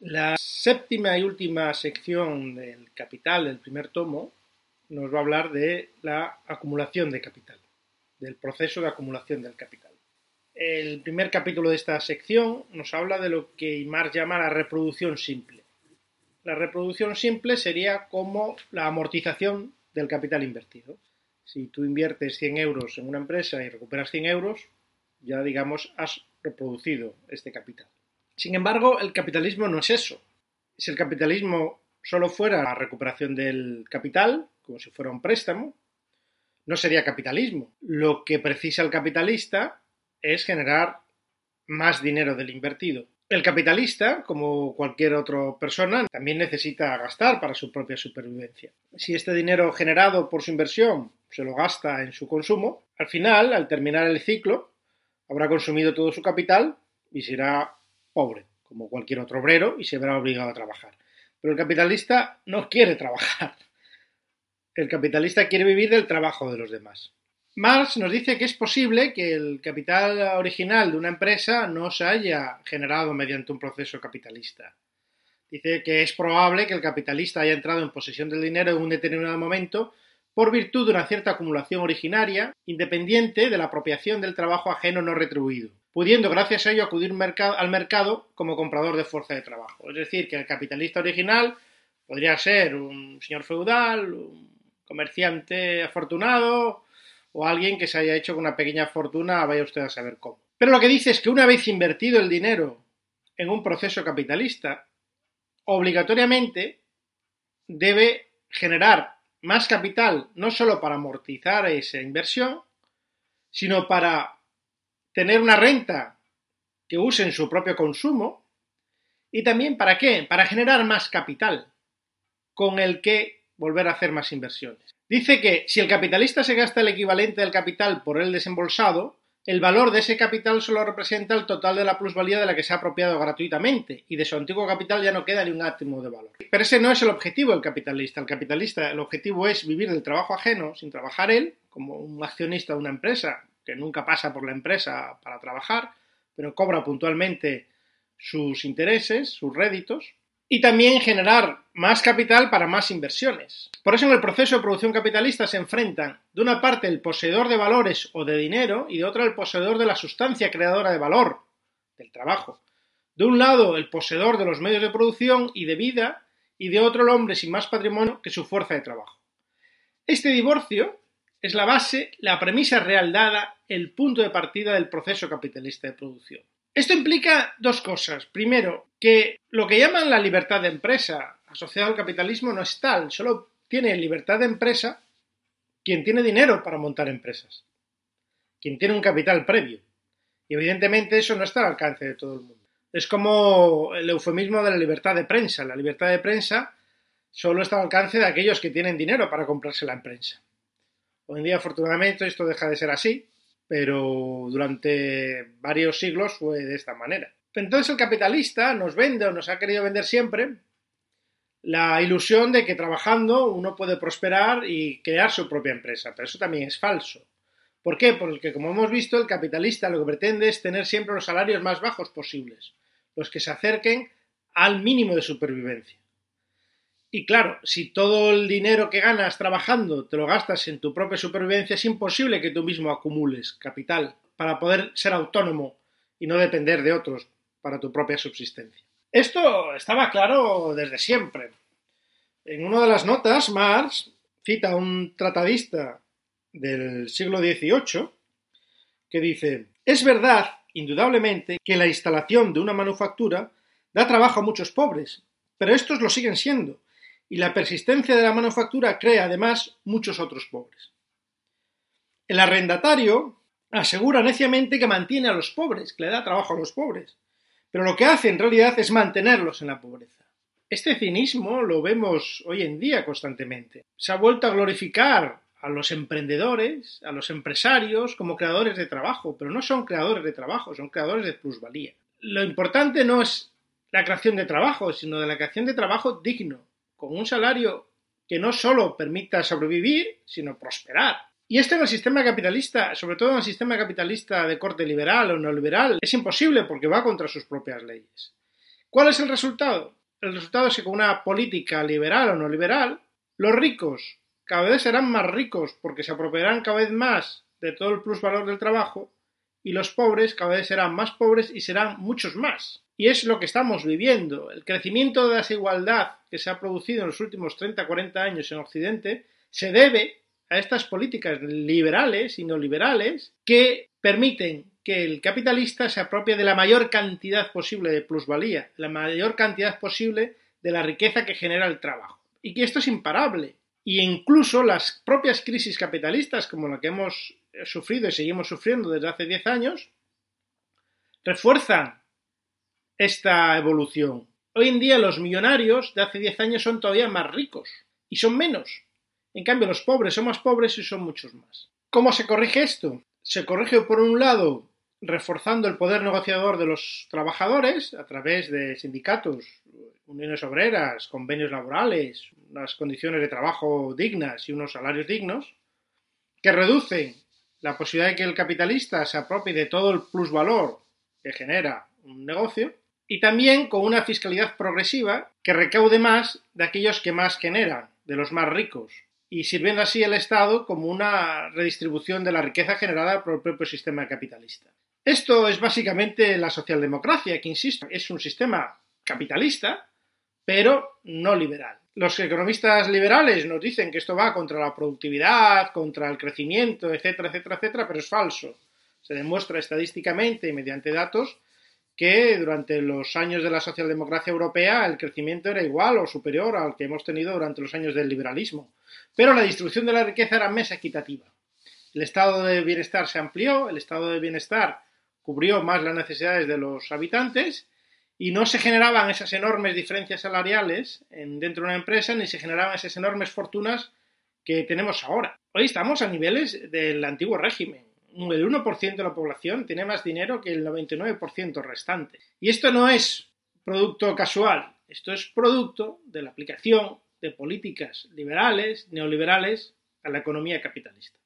La séptima y última sección del capital del primer tomo nos va a hablar de la acumulación de capital, del proceso de acumulación del capital. El primer capítulo de esta sección nos habla de lo que Imar llama la reproducción simple. La reproducción simple sería como la amortización del capital invertido. Si tú inviertes 100 euros en una empresa y recuperas 100 euros, ya digamos has reproducido este capital. Sin embargo, el capitalismo no es eso. Si el capitalismo solo fuera la recuperación del capital, como si fuera un préstamo, no sería capitalismo. Lo que precisa el capitalista es generar más dinero del invertido. El capitalista, como cualquier otra persona, también necesita gastar para su propia supervivencia. Si este dinero generado por su inversión se lo gasta en su consumo, al final, al terminar el ciclo, habrá consumido todo su capital y será pobre, como cualquier otro obrero, y se verá obligado a trabajar. Pero el capitalista no quiere trabajar. El capitalista quiere vivir del trabajo de los demás. Marx nos dice que es posible que el capital original de una empresa no se haya generado mediante un proceso capitalista. Dice que es probable que el capitalista haya entrado en posesión del dinero en un determinado momento por virtud de una cierta acumulación originaria, independiente de la apropiación del trabajo ajeno no retribuido, pudiendo gracias a ello acudir al mercado como comprador de fuerza de trabajo. Es decir, que el capitalista original podría ser un señor feudal, un comerciante afortunado, o alguien que se haya hecho con una pequeña fortuna, vaya usted a saber cómo. Pero lo que dice es que una vez invertido el dinero en un proceso capitalista, obligatoriamente debe generar más capital no solo para amortizar esa inversión, sino para tener una renta que use en su propio consumo y también para qué? Para generar más capital con el que volver a hacer más inversiones. Dice que si el capitalista se gasta el equivalente del capital por el desembolsado, el valor de ese capital solo representa el total de la plusvalía de la que se ha apropiado gratuitamente y de su antiguo capital ya no queda ni un átomo de valor. Pero ese no es el objetivo del capitalista. El capitalista, el objetivo es vivir del trabajo ajeno sin trabajar él, como un accionista de una empresa que nunca pasa por la empresa para trabajar, pero cobra puntualmente sus intereses, sus réditos, y también generar más capital para más inversiones. Por eso en el proceso de producción capitalista se enfrentan, de una parte, el poseedor de valores o de dinero y de otra el poseedor de la sustancia creadora de valor, del trabajo. De un lado, el poseedor de los medios de producción y de vida y de otro el hombre sin más patrimonio que su fuerza de trabajo. Este divorcio es la base, la premisa real dada, el punto de partida del proceso capitalista de producción. Esto implica dos cosas. Primero, que lo que llaman la libertad de empresa asociada al capitalismo no es tal, solo tiene libertad de empresa quien tiene dinero para montar empresas, quien tiene un capital previo. Y evidentemente eso no está al alcance de todo el mundo. Es como el eufemismo de la libertad de prensa. La libertad de prensa solo está al alcance de aquellos que tienen dinero para comprarse la prensa. Hoy en día, afortunadamente, esto deja de ser así, pero durante varios siglos fue de esta manera. Entonces el capitalista nos vende o nos ha querido vender siempre la ilusión de que trabajando uno puede prosperar y crear su propia empresa, pero eso también es falso. ¿Por qué? Porque como hemos visto, el capitalista lo que pretende es tener siempre los salarios más bajos posibles, los que se acerquen al mínimo de supervivencia. Y claro, si todo el dinero que ganas trabajando te lo gastas en tu propia supervivencia, es imposible que tú mismo acumules capital para poder ser autónomo y no depender de otros para tu propia subsistencia. Esto estaba claro desde siempre. En una de las notas, Marx cita a un tratadista del siglo XVIII que dice, es verdad, indudablemente, que la instalación de una manufactura da trabajo a muchos pobres, pero estos lo siguen siendo, y la persistencia de la manufactura crea además muchos otros pobres. El arrendatario asegura neciamente que mantiene a los pobres, que le da trabajo a los pobres, pero lo que hace en realidad es mantenerlos en la pobreza. Este cinismo lo vemos hoy en día constantemente. Se ha vuelto a glorificar a los emprendedores, a los empresarios como creadores de trabajo, pero no son creadores de trabajo, son creadores de plusvalía. Lo importante no es la creación de trabajo, sino de la creación de trabajo digno, con un salario que no solo permita sobrevivir, sino prosperar. Y esto en el sistema capitalista, sobre todo en el sistema capitalista de corte liberal o neoliberal, es imposible porque va contra sus propias leyes. ¿Cuál es el resultado? El resultado es que con una política liberal o no liberal, los ricos cada vez serán más ricos porque se apropiarán cada vez más de todo el plusvalor del trabajo y los pobres cada vez serán más pobres y serán muchos más. Y es lo que estamos viviendo. El crecimiento de desigualdad que se ha producido en los últimos 30-40 años en Occidente se debe a estas políticas liberales y no liberales que permiten que el capitalista se apropie de la mayor cantidad posible de plusvalía, la mayor cantidad posible de la riqueza que genera el trabajo. Y que esto es imparable. Y incluso las propias crisis capitalistas, como la que hemos sufrido y seguimos sufriendo desde hace 10 años, refuerzan esta evolución. Hoy en día los millonarios de hace 10 años son todavía más ricos y son menos. En cambio los pobres son más pobres y son muchos más. ¿Cómo se corrige esto? Se corrige por un lado reforzando el poder negociador de los trabajadores a través de sindicatos, uniones obreras, convenios laborales, unas condiciones de trabajo dignas y unos salarios dignos, que reducen la posibilidad de que el capitalista se apropie de todo el plusvalor que genera un negocio, y también con una fiscalidad progresiva que recaude más de aquellos que más generan, de los más ricos, y sirviendo así el Estado como una redistribución de la riqueza generada por el propio sistema capitalista. Esto es básicamente la socialdemocracia, que insisto, es un sistema capitalista, pero no liberal. Los economistas liberales nos dicen que esto va contra la productividad, contra el crecimiento, etcétera, etcétera, etcétera, pero es falso. Se demuestra estadísticamente y mediante datos que durante los años de la socialdemocracia europea el crecimiento era igual o superior al que hemos tenido durante los años del liberalismo. Pero la distribución de la riqueza era más equitativa. El estado de bienestar se amplió, el estado de bienestar cubrió más las necesidades de los habitantes y no se generaban esas enormes diferencias salariales dentro de una empresa ni se generaban esas enormes fortunas que tenemos ahora. Hoy estamos a niveles del antiguo régimen. El 1% de la población tiene más dinero que el 99% restante. Y esto no es producto casual, esto es producto de la aplicación de políticas liberales, neoliberales, a la economía capitalista.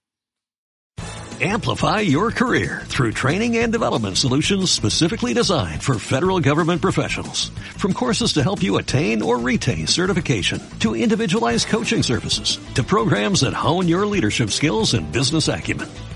Amplify your career through training and development solutions specifically designed for federal government professionals. From courses to help you attain or retain certification, to individualized coaching services, to programs that hone your leadership skills and business acumen,